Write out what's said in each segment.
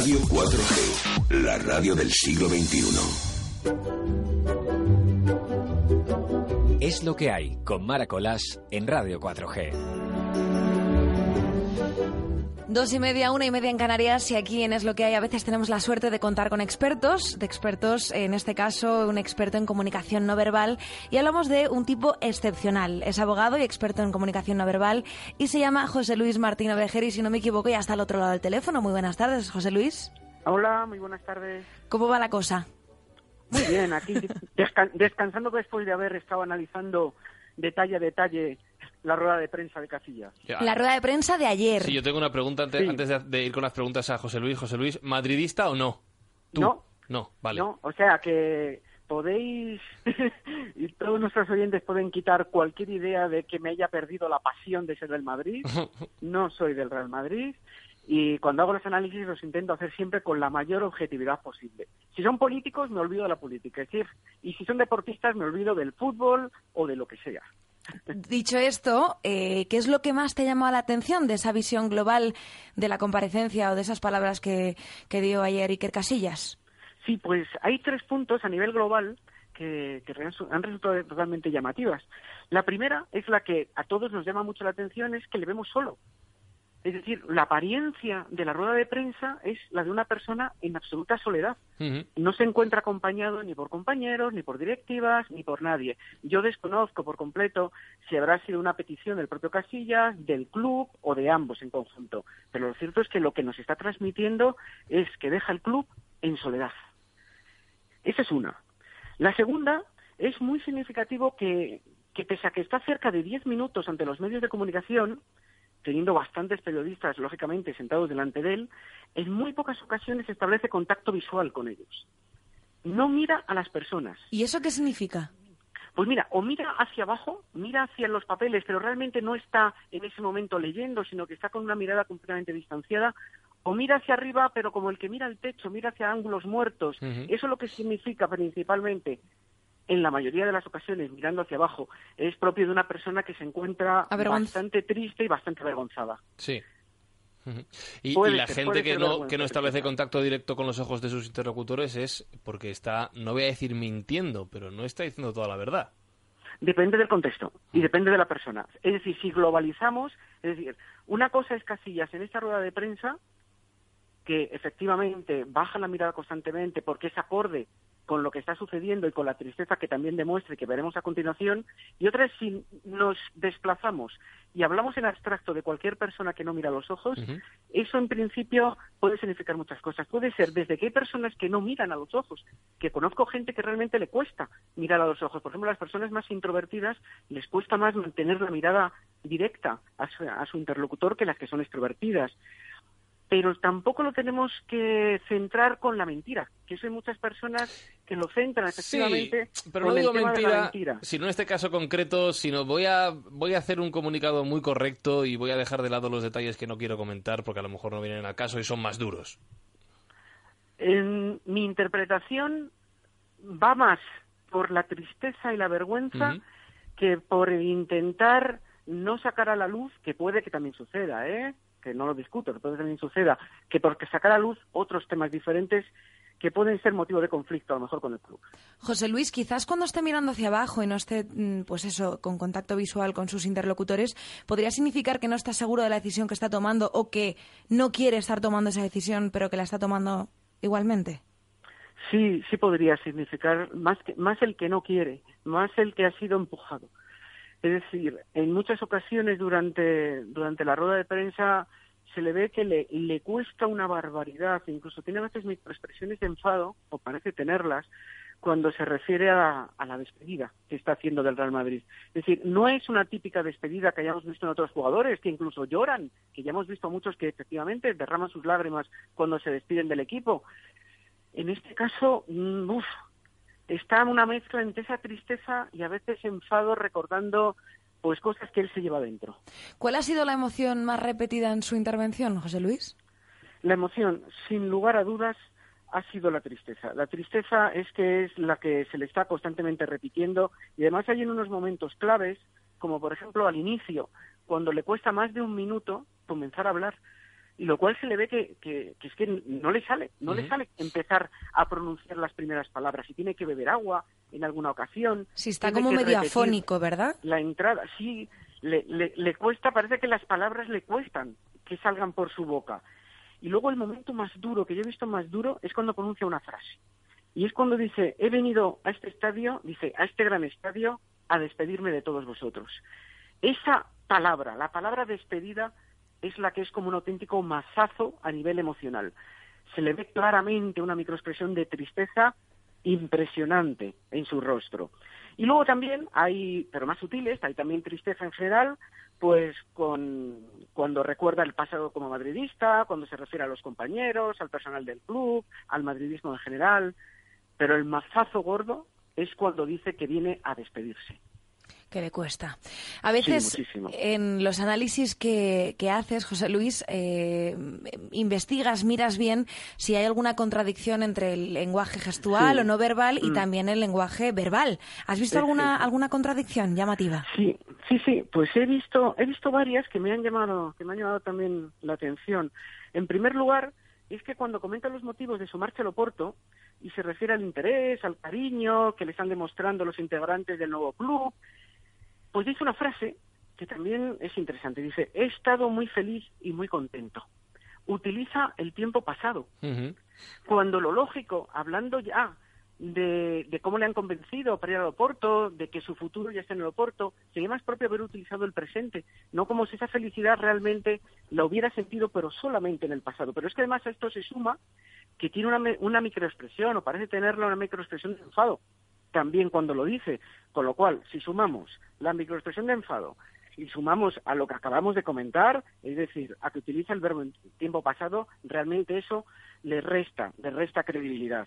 Radio 4G, la radio del siglo XXI. Es lo que hay con Maracolás en Radio 4G. Dos y media, una y media en Canarias y aquí en Es lo que hay. A veces tenemos la suerte de contar con expertos, de expertos, en este caso un experto en comunicación no verbal y hablamos de un tipo excepcional. Es abogado y experto en comunicación no verbal y se llama José Luis Martín y si no me equivoco, ya está al otro lado del teléfono. Muy buenas tardes, José Luis. Hola, muy buenas tardes. ¿Cómo va la cosa? Muy bien, aquí descansando después de haber estado analizando detalle a detalle la rueda de prensa de Casillas. La rueda de prensa de ayer. Sí, yo tengo una pregunta antes, antes de, ir con las preguntas a José Luis. José Luis, ¿madridista o no? No. No, vale. No, o sea que podéis, y todos nuestros oyentes pueden quitar cualquier idea de que me haya perdido la pasión de ser del Madrid. No soy del Real Madrid. Y cuando hago los análisis los intento hacer siempre con la mayor objetividad posible. Si son políticos, me olvido de la política. Es decir, y si son deportistas, me olvido del fútbol o de lo que sea. Dicho esto, eh, ¿qué es lo que más te llamó la atención de esa visión global de la comparecencia o de esas palabras que, dio ayer Iker Casillas? Sí, pues hay tres puntos a nivel global que, que, han resultado totalmente llamativas. La primera es la que a todos nos llama mucho la atención, es que le vemos solo. Es decir, la apariencia de la rueda de prensa es la de una persona en absoluta soledad. No se encuentra acompañado ni por compañeros, ni por directivas, ni por nadie. Yo desconozco por completo si habrá sido una petición del propio Casillas, del club o de ambos en conjunto. Pero lo cierto es que lo que nos está transmitiendo es que deja el club en soledad. Esa es una. La segunda es muy significativo que, que pese a que está cerca de diez minutos ante los medios de comunicación, teniendo bastantes periodistas, lógicamente, sentados delante de él, en muy pocas ocasiones establece contacto visual con ellos. No mira a las personas. ¿Y eso qué significa? Pues mira, o mira hacia abajo, mira hacia los papeles, pero realmente no está en ese momento leyendo, sino que está con una mirada completamente distanciada, o mira hacia arriba, pero como el que mira al techo, mira hacia ángulos muertos. Eso es lo que significa principalmente en la mayoría de las ocasiones mirando hacia abajo, es propio de una persona que se encuentra bastante triste y bastante avergonzada. Sí. Y, la gente que no, que no establece contacto directo con los ojos de sus interlocutores es porque está, no voy a decir mintiendo, pero no está diciendo toda la verdad. Depende del contexto y depende de la persona. Es decir, si globalizamos, es decir, una cosa es Casillas en esta rueda de prensa, que efectivamente baja la mirada constantemente porque es acorde con lo que está sucediendo y con la tristeza que también demuestre que veremos a continuación, y otra es si nos desplazamos y hablamos en abstracto de cualquier persona que no mira a los ojos, eso en principio puede significar muchas cosas. Puede ser desde que hay personas que no miran a los ojos, que conozco gente que realmente le cuesta mirar a los ojos. Por ejemplo, las personas más introvertidas les cuesta más mantener la mirada directa a su interlocutor que las que son extrovertidas pero tampoco lo tenemos que centrar con la mentira, que eso hay muchas personas que lo centran efectivamente sí, pero no digo mentira, sino en este caso concreto, sino voy a voy a hacer un comunicado muy correcto y voy a dejar de lado los detalles que no quiero comentar porque a lo mejor no vienen al caso y son más duros. En mi interpretación va más por la tristeza y la vergüenza que por intentar no sacar a la luz, que puede que también suceda, ¿eh? que no lo discuto, que puede también suceda, que porque sacar a luz otros temas diferentes que pueden ser motivo de conflicto a lo mejor con el club. José Luis, quizás cuando esté mirando hacia abajo y no esté, mm, pues eso, con contacto visual con sus interlocutores, podría significar que no está seguro de la decisión que está tomando o que no quiere estar tomando esa decisión, pero que la está tomando igualmente. Sí, sí podría significar más, que, más el que no quiere, más el que ha sido empujado. Es decir, en muchas ocasiones durante, durante la rueda de prensa se le ve que le, le cuesta una barbaridad, incluso tiene a veces expresiones de enfado, o parece tenerlas, cuando se refiere a, la despedida que está haciendo del Real Madrid. Es decir, no es una típica despedida que hayamos visto en otros jugadores, que incluso lloran, que ya hemos visto muchos que efectivamente derraman sus lágrimas cuando se despiden del equipo. En este caso, mm, uf, está una mezcla entre esa tristeza y a veces enfado recordando pues cosas que él se lleva dentro. ¿Cuál ha sido la emoción más repetida en su intervención, José Luis? La emoción, sin lugar a dudas, ha sido la tristeza. La tristeza es que es la que se le está constantemente repitiendo y además hay en unos momentos claves, como por ejemplo al inicio, cuando le cuesta más de un minuto comenzar a hablar lo cual se le ve que, que, es que no le sale, no le sale empezar a pronunciar las primeras palabras y tiene que beber agua en alguna ocasión. Sí, está como medio afónico, ¿verdad? La entrada, sí, le, le, le cuesta, parece que las palabras le cuestan que salgan por su boca. Y luego el momento más duro, que yo he visto más duro, es cuando pronuncia una frase. Y es cuando dice, he venido a este estadio, dice, a este gran estadio, a despedirme de todos vosotros. Esa palabra, la palabra despedida, es la que es como un auténtico mazazo a nivel emocional. Se le ve claramente una microexpresión de tristeza impresionante en su rostro. Y luego también hay, pero más sutiles, hay también tristeza en general, pues con, cuando recuerda el pasado como madridista, cuando se refiere a los compañeros, al personal del club, al madridismo en general, pero el mazazo gordo es cuando dice que viene a despedirse que le cuesta. A veces en los análisis que, haces, José Luis, eh, investigas, miras bien si hay alguna contradicción entre el lenguaje gestual o no verbal y mm. también el lenguaje verbal. ¿Has visto alguna alguna contradicción llamativa? Sí, sí, sí. Pues he visto he visto varias que me han llamado que me han llamado también la atención. En primer lugar, es que cuando comenta los motivos de su marcha al Oporto y se refiere al interés, al cariño que le están demostrando los integrantes del nuevo club, pues dice una frase que también es interesante. Dice, he estado muy feliz y muy contento. Utiliza el tiempo pasado. Cuando lo lógico, hablando ya de, cómo le han convencido para ir al aeropuerto, de que su futuro ya está en el aeropuerto, sería más propio haber utilizado el presente, no como si esa felicidad realmente la hubiera sentido, pero solamente en el pasado. Pero es que además a esto se suma que tiene una, una microexpresión, o parece tenerla una microexpresión de enfado, también cuando lo dice. Con lo cual, si sumamos la microexpresión de enfado y sumamos a lo que acabamos de comentar, es decir, a que utiliza el verbo en tiempo pasado, realmente eso le resta, le resta credibilidad.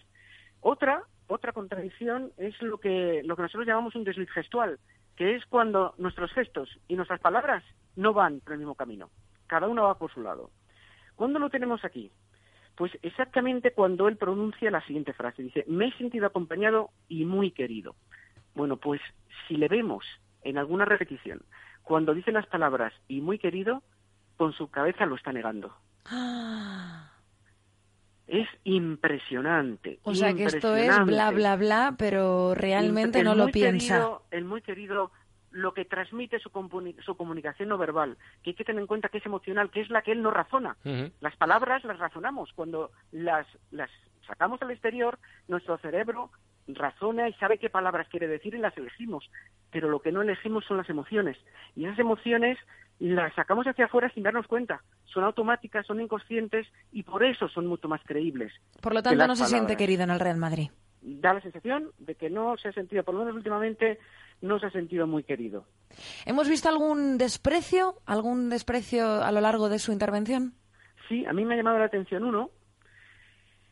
Otra, otra contradicción es lo que, lo que nosotros llamamos un desliz gestual, que es cuando nuestros gestos y nuestras palabras no van por el mismo camino. Cada uno va por su lado. ¿Cuándo lo tenemos aquí? Pues exactamente cuando él pronuncia la siguiente frase. Dice, me he sentido acompañado y muy querido. Bueno, pues si le vemos en alguna repetición, cuando dice las palabras y muy querido, con su cabeza lo está negando. Ah. Es impresionante. O sea que esto es bla, bla, bla, pero realmente no lo piensa. el muy querido lo que transmite su, su, comunicación no verbal, que hay que tener en cuenta que es emocional, que es la que él no razona. Las palabras las razonamos. Cuando las, las sacamos al exterior, nuestro cerebro razona y sabe qué palabras quiere decir y las elegimos. Pero lo que no elegimos son las emociones. Y esas emociones las sacamos hacia afuera sin darnos cuenta. Son automáticas, son inconscientes y por eso son mucho más creíbles. Por lo tanto, no se siente querido en el Real Madrid. Da la sensación de que no se ha sentido, por lo menos últimamente, no se ha sentido muy querido. ¿Hemos visto algún desprecio, algún desprecio a lo largo de su intervención? Sí, a mí me ha llamado la atención uno.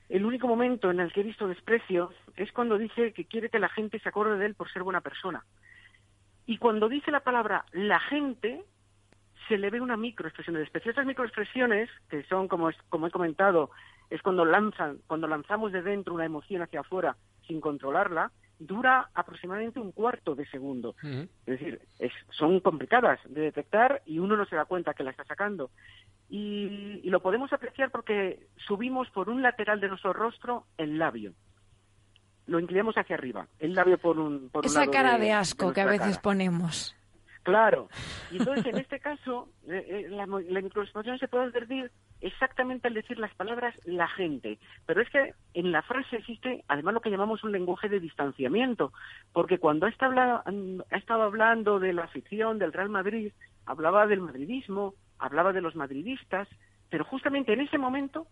El único momento en el que he visto desprecio es cuando dice que quiere que la gente se acuerde de él por ser buena persona. Y cuando dice la palabra la gente, se le ve una microexpresión de desprecio. Estas microexpresiones, que son, como, como he comentado, es cuando lanzan, cuando lanzamos de dentro una emoción hacia afuera sin controlarla, dura aproximadamente un cuarto de segundo. Es decir, son complicadas de detectar y uno no se da cuenta que la está sacando. Y, lo podemos apreciar porque subimos por un lateral de nuestro rostro el labio. Lo inclinamos hacia arriba, el labio por un, por Esa cara de, asco que a veces ponemos. Claro. Y entonces, en este caso, eh, eh, la, la microexpresión se puede advertir exactamente al decir las palabras la gente. Pero es que en la frase existe además lo que llamamos un lenguaje de distanciamiento, porque cuando ha estado hablando de la afición del Real Madrid, hablaba del madridismo, hablaba de los madridistas, pero justamente en ese momento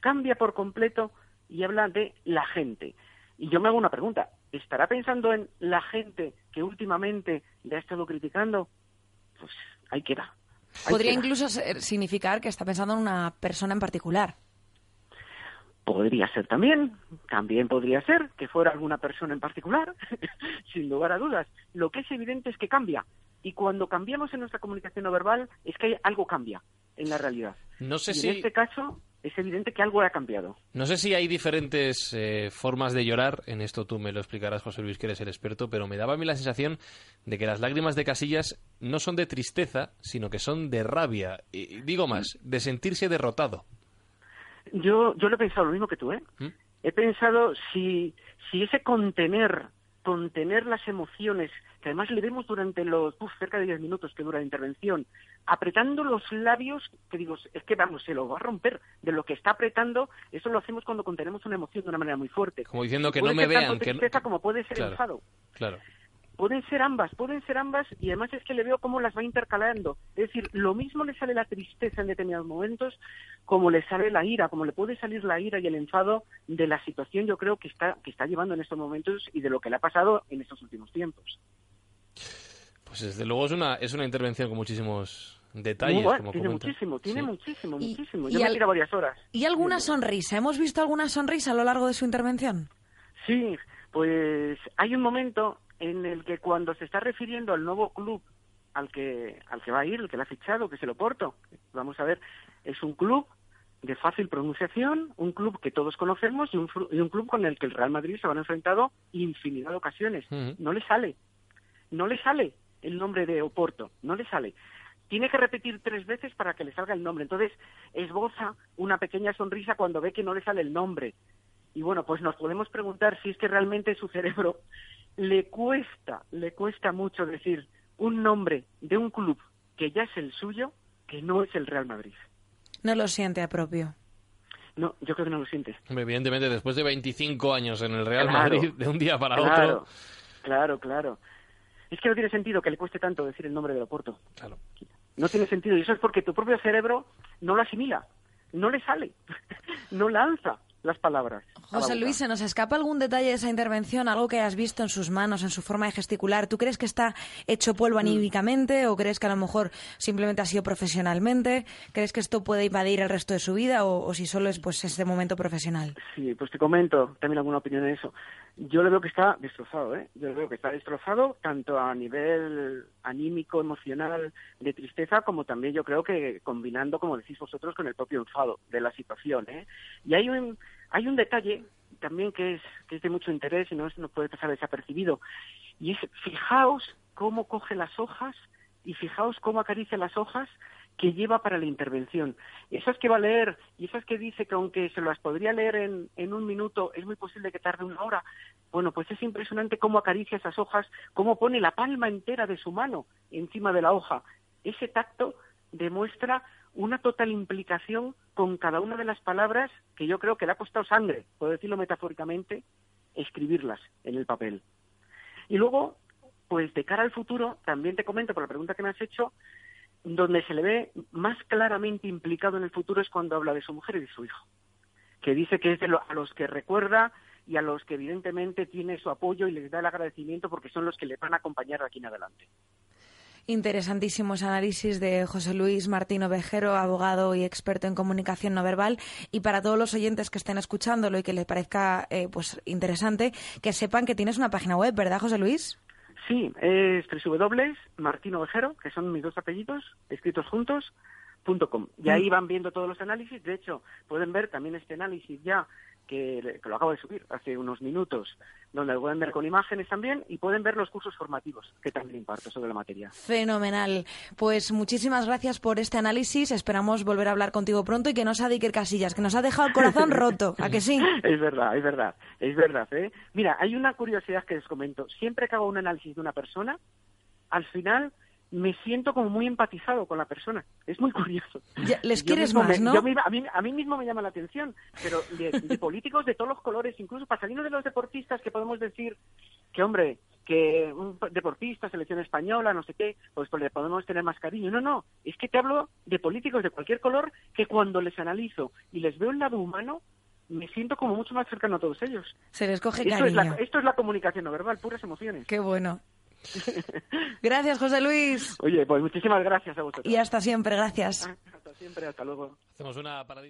cambia por completo y habla de la gente. Y yo me hago una pregunta, ¿estará pensando en la gente que últimamente le ha estado criticando? Pues ahí queda. Podría incluso significar que está pensando en una persona en particular. Podría ser también, también podría ser que fuera alguna persona en particular, sin lugar a dudas. Lo que es evidente es que cambia. Y cuando cambiamos en nuestra comunicación no verbal, es que algo cambia en la realidad. No sé si... En este caso, es evidente que algo ha cambiado. No sé si hay diferentes eh, formas de llorar, en esto tú me lo explicarás, José Luis, que eres el experto, pero me daba a mí la sensación de que las lágrimas de Casillas no son de tristeza, sino que son de rabia, y digo más, de sentirse derrotado. Yo, yo lo he pensado lo mismo que tú, ¿eh? ¿Mm? He pensado si, si ese contener, contener las emociones que además le vemos durante los cerca de 10 minutos que dura la intervención, apretando los labios, que digo, es que vamos, se lo va a romper de lo que está apretando, eso lo hacemos cuando contenemos una emoción de una manera muy fuerte. Como diciendo que no me vean. que no... como puede ser enfado. Claro. Pueden ser ambas, pueden ser ambas y además es que le veo cómo las va intercalando. Es decir, lo mismo le sale la tristeza en determinados momentos como le sale la ira, como le puede salir la ira y el enfado de la situación yo creo que está, que está llevando en estos momentos y de lo que le ha pasado en estos últimos tiempos. Pues desde luego es una, es una intervención con muchísimos detalles. tiene muchísimo, tiene muchísimo, muchísimo. Yo me varias horas. ¿Y alguna sonrisa? ¿Hemos visto alguna sonrisa a lo largo de su intervención? Sí, pues hay un momento en el que cuando se está refiriendo al nuevo club al que al que va a ir, el que le ha fichado, que es el Oporto, vamos a ver, es un club de fácil pronunciación, un club que todos conocemos y un, y un club con el que el Real Madrid se ha enfrentado infinidad de ocasiones. No le sale, no le sale el nombre de Oporto, no le sale. Tiene que repetir tres veces para que le salga el nombre. Entonces esboza una pequeña sonrisa cuando ve que no le sale el nombre. Y bueno, pues nos podemos preguntar si es que realmente su cerebro le cuesta, le cuesta mucho decir un nombre de un club que ya es el suyo, que no es el Real Madrid. No lo siente a propio. No, yo creo que no lo siente. Evidentemente, después de 25 años en el Real Madrid, de un día para otro. Claro, claro. Es que no tiene sentido que le cueste tanto decir el nombre del Oporto. Claro. No tiene sentido. Y eso es porque tu propio cerebro no lo asimila. No le sale. no lanza las palabras. José Luis, ¿se nos escapa algún detalle de esa intervención? Algo que has visto en sus manos, en su forma de gesticular. ¿Tú crees que está hecho polvo mm. anímicamente o crees que a lo mejor simplemente ha sido profesionalmente? ¿Crees que esto puede invadir el resto de su vida o, si solo es pues este momento profesional? Sí, pues te comento también alguna opinión en eso. Yo le veo que está destrozado, ¿eh? Yo le veo que está destrozado tanto a nivel anímico, emocional, de tristeza, como también yo creo que combinando, como decís vosotros, con el propio enfado de la situación, ¿eh? Y hay un, hay un detalle también que es, que es de mucho interés y no, no puede pasar desapercibido, y es fijaos cómo coge las hojas y fijaos cómo acaricia las hojas que lleva para la intervención. Esas que va a leer y esas que dice que aunque se las podría leer en, en un minuto, es muy posible que tarde una hora. Bueno, pues es impresionante cómo acaricia esas hojas, cómo pone la palma entera de su mano encima de la hoja. Ese tacto demuestra una total implicación con cada una de las palabras que yo creo que le ha costado sangre, puedo decirlo metafóricamente, escribirlas en el papel. Y luego, pues de cara al futuro, también te comento por la pregunta que me has hecho, donde se le ve más claramente implicado en el futuro es cuando habla de su mujer y de su hijo, que dice que es de a los que recuerda y a los que evidentemente tiene su apoyo y les da el agradecimiento porque son los que le van a acompañar de aquí en adelante. Interesantísimos análisis de José Luis Martino Vejero, abogado y experto en comunicación no verbal. Y para todos los oyentes que estén escuchándolo y que les parezca eh, pues interesante, que sepan que tienes una página web, ¿verdad, José Luis? Sí, es Martino Vejero, que son mis dos apellidos, escritos juntos, punto com. Y ahí mm. van viendo todos los análisis. De hecho, pueden ver también este análisis ya que, lo acabo de subir hace unos minutos, donde lo pueden ver con imágenes también y pueden ver los cursos formativos que también imparto sobre la materia. Fenomenal. Pues muchísimas gracias por este análisis. Esperamos volver a hablar contigo pronto y que no sea Iker Casillas, que nos ha dejado el corazón roto. ¿A que sí? Es verdad, es verdad, es verdad. ¿eh? Mira, hay una curiosidad que les comento. Siempre que hago un análisis de una persona, al final me siento como muy empatizado con la persona. Es muy curioso. les quieres más, ¿no? a, mí, a, mí, mismo me llama la atención, pero de, políticos de todos los colores, incluso pasando de los deportistas que podemos decir que, hombre, que un deportista, selección española, no sé qué, pues, pues le podemos tener más cariño. No, no, es que te hablo de políticos de cualquier color que cuando les analizo y les veo el lado humano, me siento como mucho más cercano a todos ellos. Se les coge Esto es, cariño. la, esto es la comunicación no verbal, puras emociones. Qué bueno. Gracias, José Luis. Oye, pues muchísimas gracias a vosotros. Y hasta siempre, gracias. Hasta siempre, hasta luego. Hacemos una paradita.